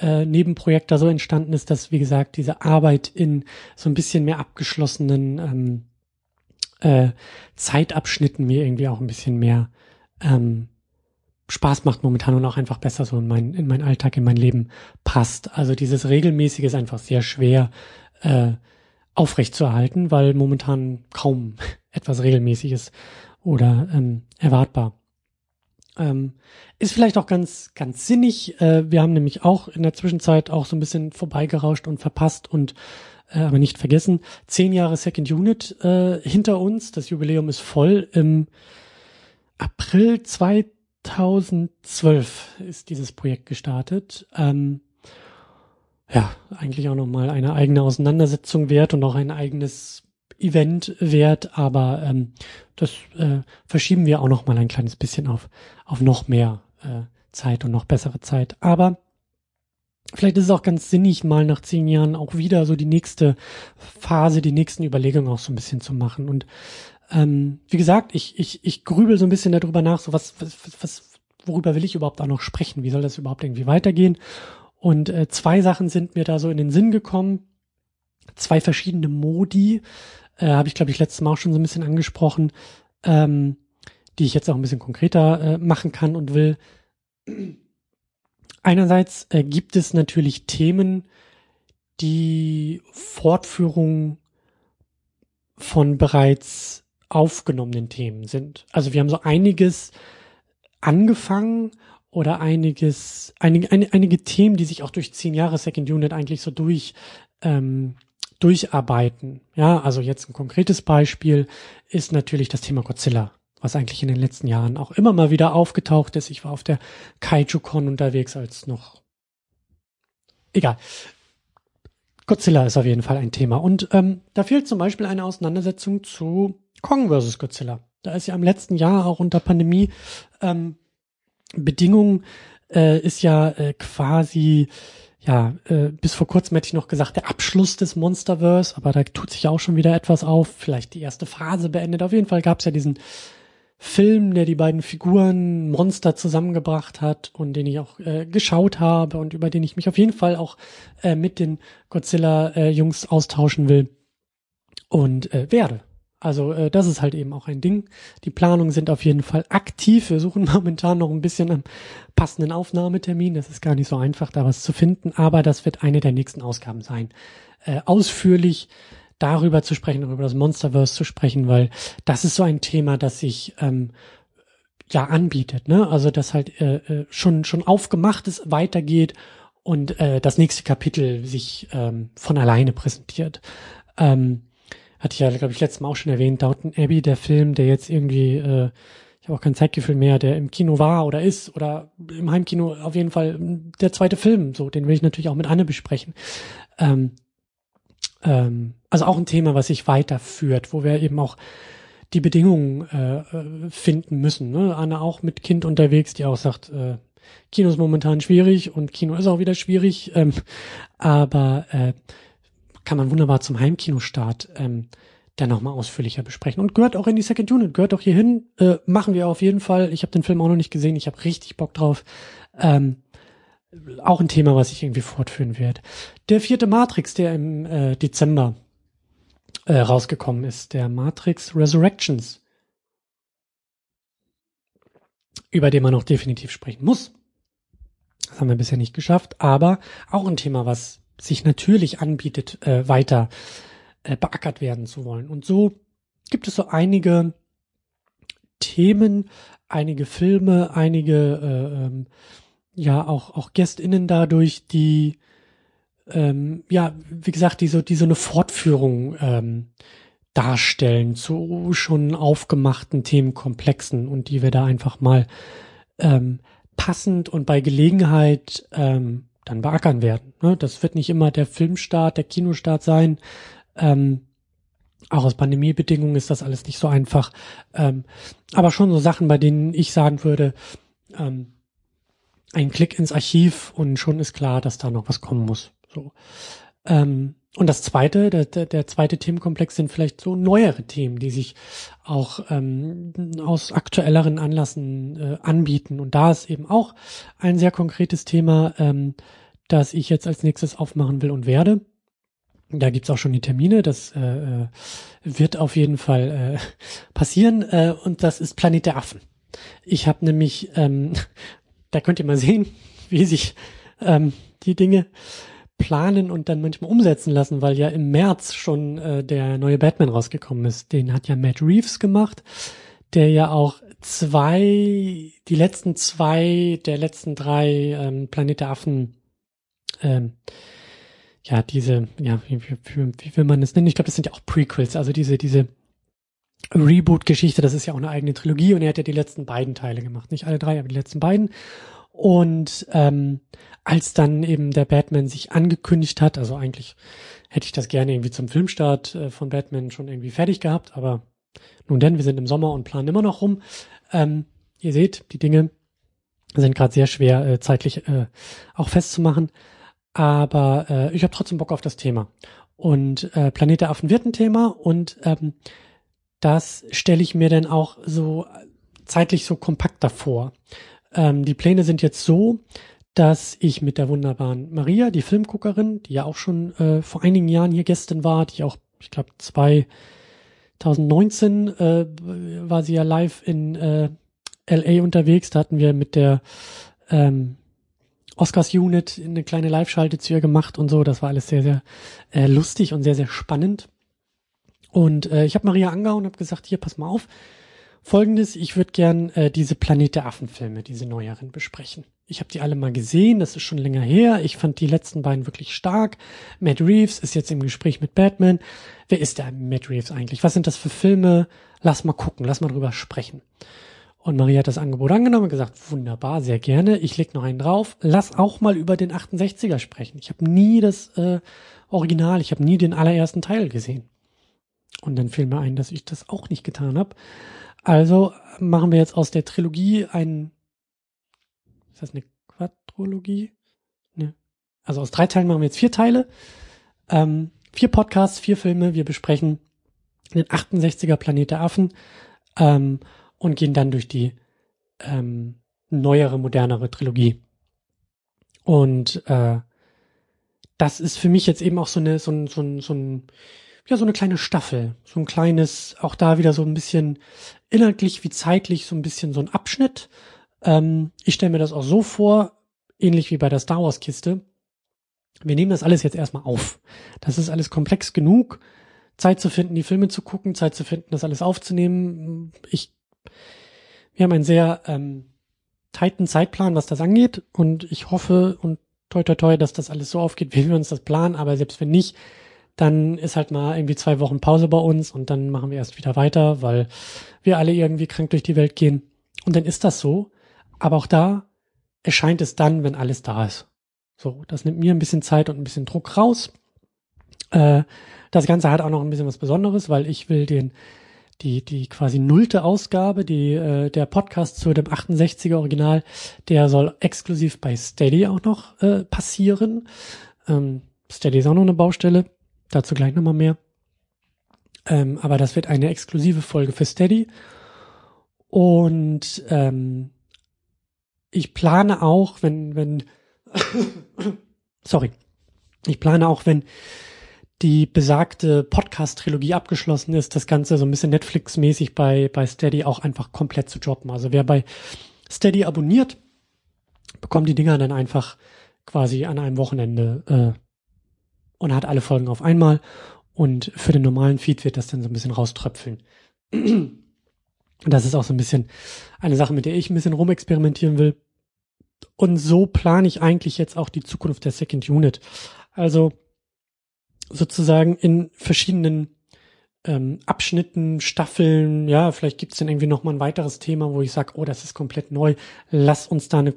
äh, Nebenprojekt da so entstanden ist, dass, wie gesagt, diese Arbeit in so ein bisschen mehr abgeschlossenen ähm, äh, Zeitabschnitten mir irgendwie auch ein bisschen mehr ähm, Spaß macht momentan und auch einfach besser so in mein, in mein Alltag, in mein Leben passt. Also dieses regelmäßige ist einfach sehr schwer äh, aufrecht zu erhalten, weil momentan kaum etwas Regelmäßiges oder ähm, erwartbar. Ähm, ist vielleicht auch ganz, ganz sinnig. Äh, wir haben nämlich auch in der Zwischenzeit auch so ein bisschen vorbeigerauscht und verpasst und äh, aber nicht vergessen, zehn Jahre Second Unit äh, hinter uns. Das Jubiläum ist voll. Im April 2012 ist dieses Projekt gestartet. Ähm, ja, eigentlich auch nochmal eine eigene Auseinandersetzung wert und auch ein eigenes Event wert, aber ähm, das äh, verschieben wir auch noch mal ein kleines bisschen auf auf noch mehr äh, Zeit und noch bessere Zeit. Aber vielleicht ist es auch ganz sinnig, mal nach zehn Jahren auch wieder so die nächste Phase, die nächsten Überlegungen auch so ein bisschen zu machen. Und ähm, wie gesagt, ich ich ich grübel so ein bisschen darüber nach, so was was was worüber will ich überhaupt auch noch sprechen? Wie soll das überhaupt irgendwie weitergehen? Und äh, zwei Sachen sind mir da so in den Sinn gekommen. Zwei verschiedene Modi, äh, habe ich, glaube ich, letztes Mal auch schon so ein bisschen angesprochen, ähm, die ich jetzt auch ein bisschen konkreter äh, machen kann und will. Einerseits äh, gibt es natürlich Themen, die Fortführung von bereits aufgenommenen Themen sind. Also wir haben so einiges angefangen oder einiges, einige, ein, einige Themen, die sich auch durch zehn Jahre Second Unit eigentlich so durch ähm, durcharbeiten. Ja, also jetzt ein konkretes Beispiel ist natürlich das Thema Godzilla, was eigentlich in den letzten Jahren auch immer mal wieder aufgetaucht ist. Ich war auf der Kaiju-Con unterwegs als noch. Egal. Godzilla ist auf jeden Fall ein Thema. Und ähm, da fehlt zum Beispiel eine Auseinandersetzung zu Kong vs. Godzilla. Da ist ja im letzten Jahr auch unter Pandemie ähm, Bedingungen äh, ist ja äh, quasi ja, äh, bis vor kurzem hätte ich noch gesagt, der Abschluss des Monsterverse, aber da tut sich auch schon wieder etwas auf. Vielleicht die erste Phase beendet. Auf jeden Fall gab es ja diesen Film, der die beiden Figuren Monster zusammengebracht hat und den ich auch äh, geschaut habe und über den ich mich auf jeden Fall auch äh, mit den Godzilla-Jungs äh, austauschen will und äh, werde. Also äh, das ist halt eben auch ein Ding. Die Planungen sind auf jeden Fall aktiv. Wir suchen momentan noch ein bisschen am passenden Aufnahmetermin. Das ist gar nicht so einfach, da was zu finden, aber das wird eine der nächsten Ausgaben sein. Äh, ausführlich darüber zu sprechen, über das Monsterverse zu sprechen, weil das ist so ein Thema, das sich ähm, ja anbietet. Ne? Also das halt äh, äh schon schon aufgemacht ist, weitergeht und äh, das nächste Kapitel sich ähm, von alleine präsentiert. Ähm, hatte ich ja, glaube ich, letztes Mal auch schon erwähnt, Downton Abbey, der Film, der jetzt irgendwie, äh, ich habe auch kein Zeitgefühl mehr, der im Kino war oder ist oder im Heimkino auf jeden Fall der zweite Film, so, den will ich natürlich auch mit Anne besprechen. Ähm, ähm, also auch ein Thema, was sich weiterführt, wo wir eben auch die Bedingungen äh, finden müssen. Ne? Anne auch mit Kind unterwegs, die auch sagt, äh, Kino ist momentan schwierig und Kino ist auch wieder schwierig, ähm, aber äh, kann man wunderbar zum Heimkinostart ähm, dann nochmal ausführlicher besprechen. Und gehört auch in die Second Unit, gehört auch hier hin. Äh, machen wir auf jeden Fall. Ich habe den Film auch noch nicht gesehen. Ich habe richtig Bock drauf. Ähm, auch ein Thema, was ich irgendwie fortführen werde. Der vierte Matrix, der im äh, Dezember äh, rausgekommen ist, der Matrix Resurrections, über den man noch definitiv sprechen muss. Das haben wir bisher nicht geschafft, aber auch ein Thema, was sich natürlich anbietet, äh, weiter äh, beackert werden zu wollen. Und so gibt es so einige Themen, einige Filme, einige äh, ähm, ja auch auch GästInnen dadurch, die ähm, ja wie gesagt die so die so eine Fortführung ähm, darstellen zu schon aufgemachten Themenkomplexen und die wir da einfach mal ähm, passend und bei Gelegenheit ähm, dann beackern werden. Ne? Das wird nicht immer der Filmstart, der Kinostart sein. Ähm, auch aus Pandemiebedingungen ist das alles nicht so einfach. Ähm, aber schon so Sachen, bei denen ich sagen würde, ähm, ein Klick ins Archiv und schon ist klar, dass da noch was kommen muss. So. Ähm, und das zweite, der, der, zweite Themenkomplex sind vielleicht so neuere Themen, die sich auch ähm, aus aktuelleren Anlassen äh, anbieten. Und da ist eben auch ein sehr konkretes Thema, ähm, das ich jetzt als nächstes aufmachen will und werde. Da gibt's auch schon die Termine, das äh, äh wird auf jeden Fall äh, passieren. Äh, und das ist Planet der Affen. Ich habe nämlich, ähm, da könnt ihr mal sehen, wie sich ähm, die Dinge planen und dann manchmal umsetzen lassen, weil ja im März schon äh, der neue Batman rausgekommen ist. Den hat ja Matt Reeves gemacht, der ja auch zwei, die letzten zwei der letzten drei ähm, Planet der Affen, ähm, ja, diese, ja, wie, wie, wie will man das nennen? Ich glaube, das sind ja auch Prequels, also diese, diese Reboot-Geschichte, das ist ja auch eine eigene Trilogie und er hat ja die letzten beiden Teile gemacht. Nicht alle drei, aber die letzten beiden. Und ähm, als dann eben der Batman sich angekündigt hat, also eigentlich hätte ich das gerne irgendwie zum Filmstart äh, von Batman schon irgendwie fertig gehabt, aber nun denn, wir sind im Sommer und planen immer noch rum. Ähm, ihr seht, die Dinge sind gerade sehr schwer äh, zeitlich äh, auch festzumachen, aber äh, ich habe trotzdem Bock auf das Thema. Und äh, Planet der Affen wird ein Thema und ähm, das stelle ich mir dann auch so zeitlich so kompakt davor. Ähm, die Pläne sind jetzt so, dass ich mit der wunderbaren Maria, die Filmguckerin, die ja auch schon äh, vor einigen Jahren hier Gästin war, die auch, ich glaube, 2019 äh, war sie ja live in äh, LA unterwegs. Da hatten wir mit der ähm, Oscars Unit eine kleine Live-Schalte zu ihr gemacht und so. Das war alles sehr, sehr äh, lustig und sehr, sehr spannend. Und äh, ich habe Maria angehauen und habe gesagt, hier, pass mal auf, Folgendes, ich würde gern äh, diese Planet der Affen-Filme, diese neueren, besprechen. Ich habe die alle mal gesehen, das ist schon länger her. Ich fand die letzten beiden wirklich stark. Matt Reeves ist jetzt im Gespräch mit Batman. Wer ist der Matt Reeves eigentlich? Was sind das für Filme? Lass mal gucken, lass mal drüber sprechen. Und Maria hat das Angebot angenommen und gesagt, wunderbar, sehr gerne. Ich leg noch einen drauf. Lass auch mal über den 68er sprechen. Ich habe nie das äh, Original, ich habe nie den allerersten Teil gesehen. Und dann fiel mir ein, dass ich das auch nicht getan habe. Also machen wir jetzt aus der Trilogie ein, ist das eine Quadrologie? Ne. Also aus drei Teilen machen wir jetzt vier Teile. Ähm, vier Podcasts, vier Filme. Wir besprechen den 68er Planet der Affen ähm, und gehen dann durch die ähm, neuere, modernere Trilogie. Und äh, das ist für mich jetzt eben auch so eine, so ein, so ein, so ein ja, so eine kleine Staffel, so ein kleines, auch da wieder so ein bisschen inhaltlich wie zeitlich so ein bisschen so ein Abschnitt. Ähm, ich stelle mir das auch so vor, ähnlich wie bei der Star Wars Kiste. Wir nehmen das alles jetzt erstmal auf. Das ist alles komplex genug, Zeit zu finden, die Filme zu gucken, Zeit zu finden, das alles aufzunehmen. Ich, wir haben einen sehr ähm, tighten Zeitplan, was das angeht, und ich hoffe und toi toi toi, dass das alles so aufgeht, wie wir uns das planen. Aber selbst wenn nicht, dann ist halt mal irgendwie zwei Wochen Pause bei uns und dann machen wir erst wieder weiter, weil wir alle irgendwie krank durch die Welt gehen. Und dann ist das so. Aber auch da erscheint es dann, wenn alles da ist. So, das nimmt mir ein bisschen Zeit und ein bisschen Druck raus. Äh, das Ganze hat auch noch ein bisschen was Besonderes, weil ich will den die die quasi nullte Ausgabe, die äh, der Podcast zu dem 68er Original, der soll exklusiv bei Steady auch noch äh, passieren. Ähm, Steady ist auch noch eine Baustelle. Dazu gleich nochmal mehr. Ähm, aber das wird eine exklusive Folge für Steady. Und ähm, ich plane auch, wenn, wenn, sorry, ich plane auch, wenn die besagte Podcast-Trilogie abgeschlossen ist, das Ganze so ein bisschen Netflix-mäßig bei, bei Steady auch einfach komplett zu droppen. Also wer bei Steady abonniert, bekommt die Dinger dann einfach quasi an einem Wochenende äh, und hat alle Folgen auf einmal. Und für den normalen Feed wird das dann so ein bisschen rauströpfeln. Das ist auch so ein bisschen eine Sache, mit der ich ein bisschen rumexperimentieren will. Und so plane ich eigentlich jetzt auch die Zukunft der Second Unit. Also sozusagen in verschiedenen ähm, Abschnitten, Staffeln, ja, vielleicht gibt es dann irgendwie nochmal ein weiteres Thema, wo ich sage, oh, das ist komplett neu, lass uns da eine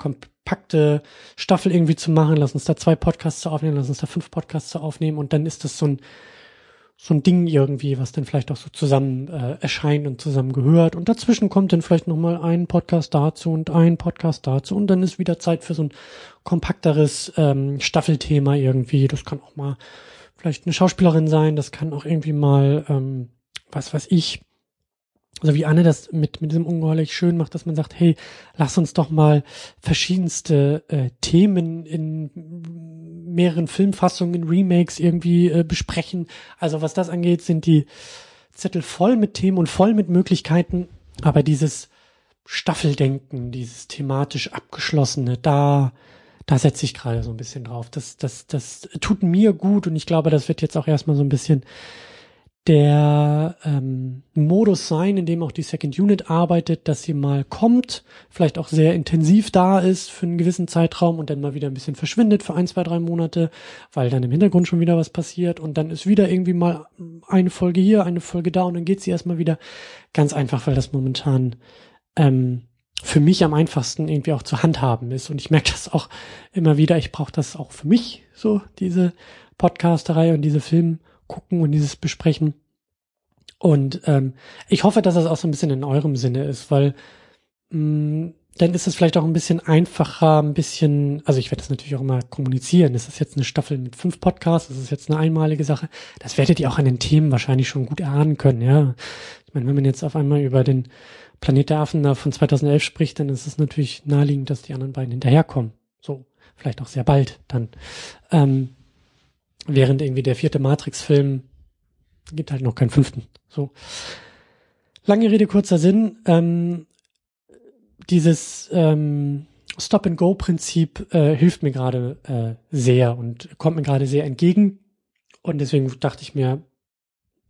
kompakte Staffel irgendwie zu machen, lass uns da zwei Podcasts aufnehmen, lass uns da fünf Podcasts aufnehmen und dann ist das so ein so ein Ding irgendwie, was dann vielleicht auch so zusammen äh, erscheint und zusammen gehört. Und dazwischen kommt dann vielleicht nochmal ein Podcast dazu und ein Podcast dazu. Und dann ist wieder Zeit für so ein kompakteres ähm, Staffelthema irgendwie. Das kann auch mal vielleicht eine Schauspielerin sein, das kann auch irgendwie mal, ähm, was weiß ich, also wie Anne das mit, mit diesem ungeheuerlich schön macht, dass man sagt, hey, lass uns doch mal verschiedenste äh, Themen in mehreren Filmfassungen, Remakes irgendwie äh, besprechen. Also was das angeht, sind die Zettel voll mit Themen und voll mit Möglichkeiten, aber dieses Staffeldenken, dieses thematisch abgeschlossene, da da setze ich gerade so ein bisschen drauf. Das, das, das tut mir gut und ich glaube, das wird jetzt auch erstmal so ein bisschen der ähm, Modus sein, in dem auch die Second Unit arbeitet, dass sie mal kommt, vielleicht auch sehr intensiv da ist für einen gewissen Zeitraum und dann mal wieder ein bisschen verschwindet für ein, zwei, drei Monate, weil dann im Hintergrund schon wieder was passiert und dann ist wieder irgendwie mal eine Folge hier, eine Folge da und dann geht sie erstmal wieder. Ganz einfach, weil das momentan ähm, für mich am einfachsten irgendwie auch zu handhaben ist. Und ich merke das auch immer wieder. Ich brauche das auch für mich, so diese Podcasterei und diese Film gucken und dieses Besprechen. Und ähm, ich hoffe, dass das auch so ein bisschen in eurem Sinne ist, weil mh, mm, dann ist es vielleicht auch ein bisschen einfacher, ein bisschen, also ich werde das natürlich auch immer kommunizieren. Das ist jetzt eine Staffel mit fünf Podcasts, das ist jetzt eine einmalige Sache. Das werdet ihr auch an den Themen wahrscheinlich schon gut erahnen können, ja. Ich meine, wenn man jetzt auf einmal über den Planet der Affen da von 2011 spricht, dann ist es natürlich naheliegend, dass die anderen beiden hinterherkommen. So, vielleicht auch sehr bald dann. Ähm, während irgendwie der vierte Matrix-Film gibt halt noch keinen fünften. So. Lange Rede, kurzer Sinn. Ähm, dieses ähm, Stop-and-Go-Prinzip äh, hilft mir gerade äh, sehr und kommt mir gerade sehr entgegen. Und deswegen dachte ich mir,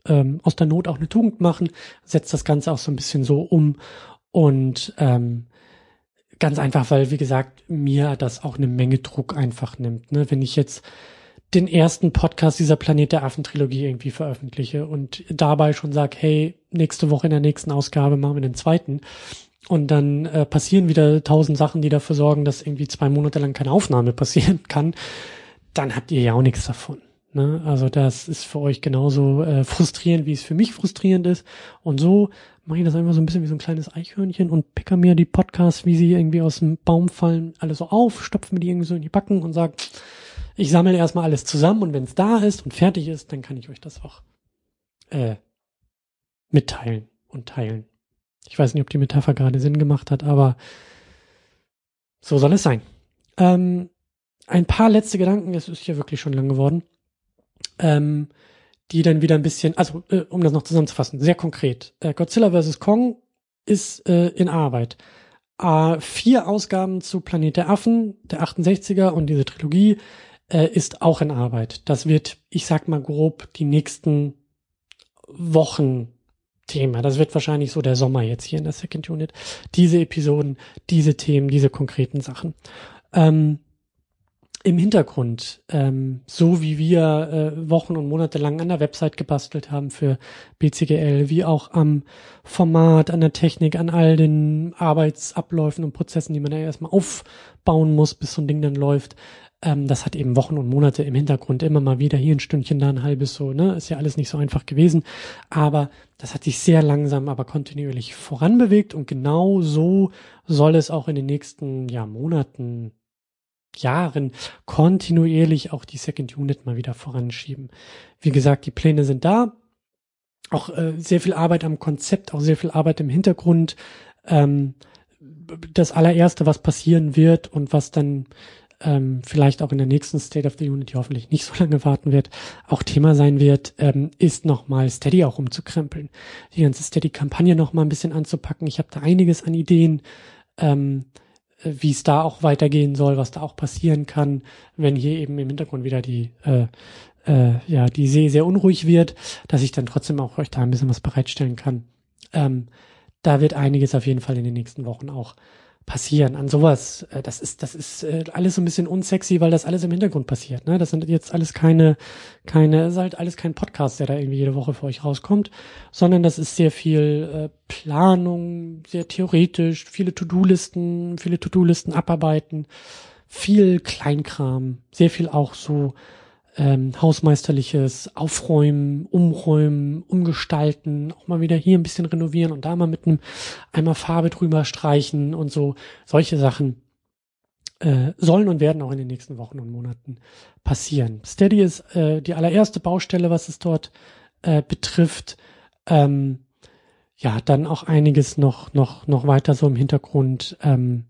ähm, aus der Not auch eine Tugend machen, setzt das Ganze auch so ein bisschen so um und ähm, ganz einfach, weil wie gesagt mir das auch eine Menge Druck einfach nimmt. Ne? Wenn ich jetzt den ersten Podcast dieser Planet der Affen Trilogie irgendwie veröffentliche und dabei schon sag, hey, nächste Woche in der nächsten Ausgabe machen wir den zweiten. Und dann äh, passieren wieder tausend Sachen, die dafür sorgen, dass irgendwie zwei Monate lang keine Aufnahme passieren kann. Dann habt ihr ja auch nichts davon. Ne? Also das ist für euch genauso äh, frustrierend, wie es für mich frustrierend ist. Und so mache ich das einfach so ein bisschen wie so ein kleines Eichhörnchen und picker mir die Podcasts, wie sie irgendwie aus dem Baum fallen, alle so auf, stopfe mir die irgendwie so in die Backen und sag, ich sammle erstmal alles zusammen und wenn es da ist und fertig ist, dann kann ich euch das auch äh, mitteilen und teilen. Ich weiß nicht, ob die Metapher gerade Sinn gemacht hat, aber so soll es sein. Ähm, ein paar letzte Gedanken, es ist ja wirklich schon lang geworden ähm, die dann wieder ein bisschen, also äh, um das noch zusammenzufassen, sehr konkret. Äh, Godzilla vs. Kong ist äh, in Arbeit. Äh, vier Ausgaben zu Planet der Affen, der 68er und diese Trilogie äh, ist auch in Arbeit. Das wird, ich sag mal grob, die nächsten Wochen Thema. Das wird wahrscheinlich so der Sommer jetzt hier in der Second Unit. Diese Episoden, diese Themen, diese konkreten Sachen. Ähm, im Hintergrund, ähm, so wie wir äh, Wochen und Monate lang an der Website gebastelt haben für BCGL, wie auch am Format, an der Technik, an all den Arbeitsabläufen und Prozessen, die man da erstmal aufbauen muss, bis so ein Ding dann läuft. Ähm, das hat eben Wochen und Monate im Hintergrund immer mal wieder hier ein Stündchen, da ein halbes so, ne? Ist ja alles nicht so einfach gewesen. Aber das hat sich sehr langsam, aber kontinuierlich voranbewegt und genau so soll es auch in den nächsten ja, Monaten Jahren kontinuierlich auch die Second Unit mal wieder voranschieben. Wie gesagt, die Pläne sind da. auch äh, sehr viel Arbeit am Konzept, auch sehr viel Arbeit im Hintergrund. Ähm, das allererste, was passieren wird und was dann ähm, vielleicht auch in der nächsten State of the Unity hoffentlich nicht so lange warten wird, auch Thema sein wird, ähm, ist nochmal Steady auch umzukrempeln. Die ganze Steady-Kampagne nochmal ein bisschen anzupacken. Ich habe da einiges an Ideen, ähm, wie es da auch weitergehen soll, was da auch passieren kann, wenn hier eben im Hintergrund wieder die äh, äh, ja die See sehr unruhig wird, dass ich dann trotzdem auch euch da ein bisschen was bereitstellen kann. Ähm, da wird einiges auf jeden Fall in den nächsten Wochen auch passieren. An sowas, äh, das ist, das ist äh, alles so ein bisschen unsexy, weil das alles im Hintergrund passiert. Ne? Das sind jetzt alles keine, keine, ist halt alles kein Podcast, der da irgendwie jede Woche für euch rauskommt, sondern das ist sehr viel äh, Planung, sehr theoretisch, viele To-Do-Listen, viele To-Do-Listen abarbeiten, viel Kleinkram, sehr viel auch so ähm, hausmeisterliches Aufräumen, Umräumen, Umgestalten, auch mal wieder hier ein bisschen renovieren und da mal mit einem einmal Farbe drüber streichen und so solche Sachen äh, sollen und werden auch in den nächsten Wochen und Monaten passieren. Steady ist äh, die allererste Baustelle, was es dort äh, betrifft. Ähm, ja, dann auch einiges noch noch noch weiter so im Hintergrund. Ähm,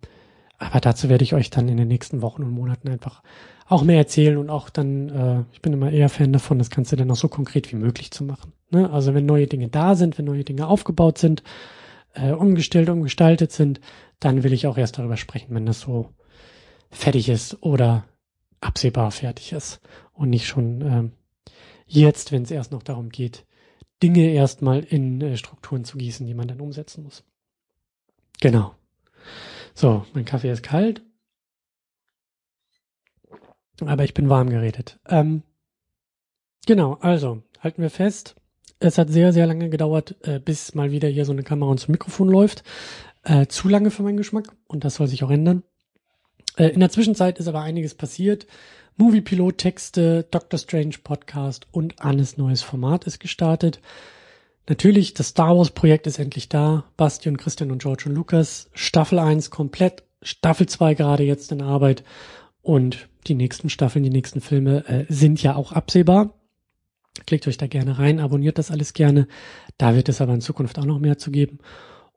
aber dazu werde ich euch dann in den nächsten Wochen und Monaten einfach auch mehr erzählen und auch dann, äh, ich bin immer eher Fan davon, das Ganze dann auch so konkret wie möglich zu machen. Ne? Also wenn neue Dinge da sind, wenn neue Dinge aufgebaut sind, äh, umgestellt, umgestaltet sind, dann will ich auch erst darüber sprechen, wenn das so fertig ist oder absehbar fertig ist und nicht schon ähm, jetzt, wenn es erst noch darum geht, Dinge erstmal in äh, Strukturen zu gießen, die man dann umsetzen muss. Genau. So, mein Kaffee ist kalt aber ich bin warm geredet. Ähm, genau, also halten wir fest. Es hat sehr, sehr lange gedauert, äh, bis mal wieder hier so eine Kamera und so ein Mikrofon läuft. Äh, zu lange für meinen Geschmack und das soll sich auch ändern. Äh, in der Zwischenzeit ist aber einiges passiert. Movie Pilot Texte, Doctor Strange Podcast und Annes neues Format ist gestartet. Natürlich, das Star Wars Projekt ist endlich da. Basti und Christian und George und Lukas. Staffel 1 komplett. Staffel 2 gerade jetzt in Arbeit. Und die nächsten Staffeln, die nächsten Filme äh, sind ja auch absehbar. Klickt euch da gerne rein, abonniert das alles gerne. Da wird es aber in Zukunft auch noch mehr zu geben.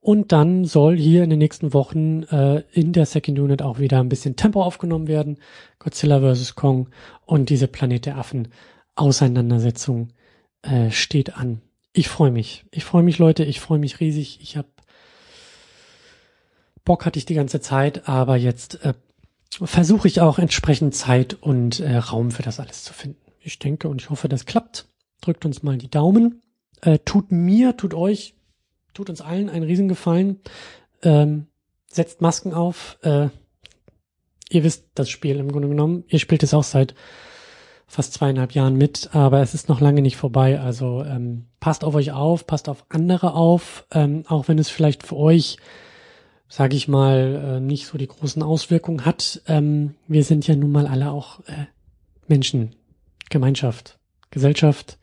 Und dann soll hier in den nächsten Wochen äh, in der Second Unit auch wieder ein bisschen Tempo aufgenommen werden. Godzilla vs. Kong und diese Planet der Affen Auseinandersetzung äh, steht an. Ich freue mich. Ich freue mich, Leute. Ich freue mich riesig. Ich habe Bock hatte ich die ganze Zeit, aber jetzt äh, versuche ich auch entsprechend Zeit und äh, Raum für das alles zu finden. Ich denke und ich hoffe, das klappt. Drückt uns mal die Daumen. Äh, tut mir, tut euch, tut uns allen einen Riesengefallen. Ähm, setzt Masken auf. Äh, ihr wisst das Spiel im Grunde genommen. Ihr spielt es auch seit fast zweieinhalb Jahren mit, aber es ist noch lange nicht vorbei. Also ähm, passt auf euch auf, passt auf andere auf, ähm, auch wenn es vielleicht für euch sage ich mal, äh, nicht so die großen Auswirkungen hat. Ähm, wir sind ja nun mal alle auch äh, Menschen, Gemeinschaft, Gesellschaft,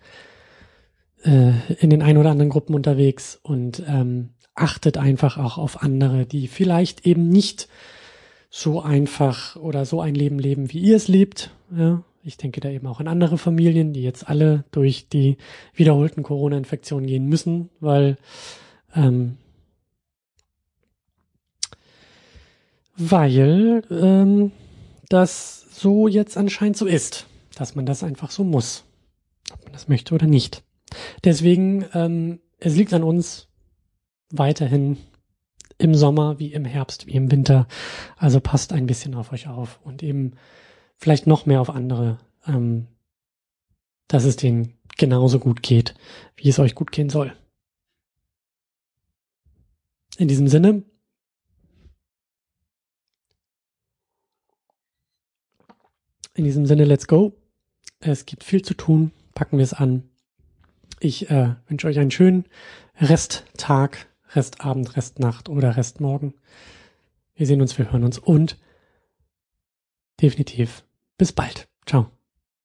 äh, in den ein oder anderen Gruppen unterwegs und ähm, achtet einfach auch auf andere, die vielleicht eben nicht so einfach oder so ein Leben leben, wie ihr es lebt. Ja, ich denke da eben auch an andere Familien, die jetzt alle durch die wiederholten Corona-Infektionen gehen müssen, weil ähm, weil ähm, das so jetzt anscheinend so ist, dass man das einfach so muss, ob man das möchte oder nicht. Deswegen, ähm, es liegt an uns weiterhin im Sommer wie im Herbst wie im Winter. Also passt ein bisschen auf euch auf und eben vielleicht noch mehr auf andere, ähm, dass es denen genauso gut geht, wie es euch gut gehen soll. In diesem Sinne, In diesem Sinne, let's go. Es gibt viel zu tun. Packen wir es an. Ich äh, wünsche euch einen schönen Resttag, Restabend, Restnacht oder Restmorgen. Wir sehen uns, wir hören uns und definitiv bis bald. Ciao.